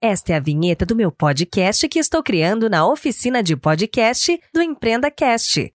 Esta é a vinheta do meu podcast que estou criando na oficina de podcast do Empreenda Cast.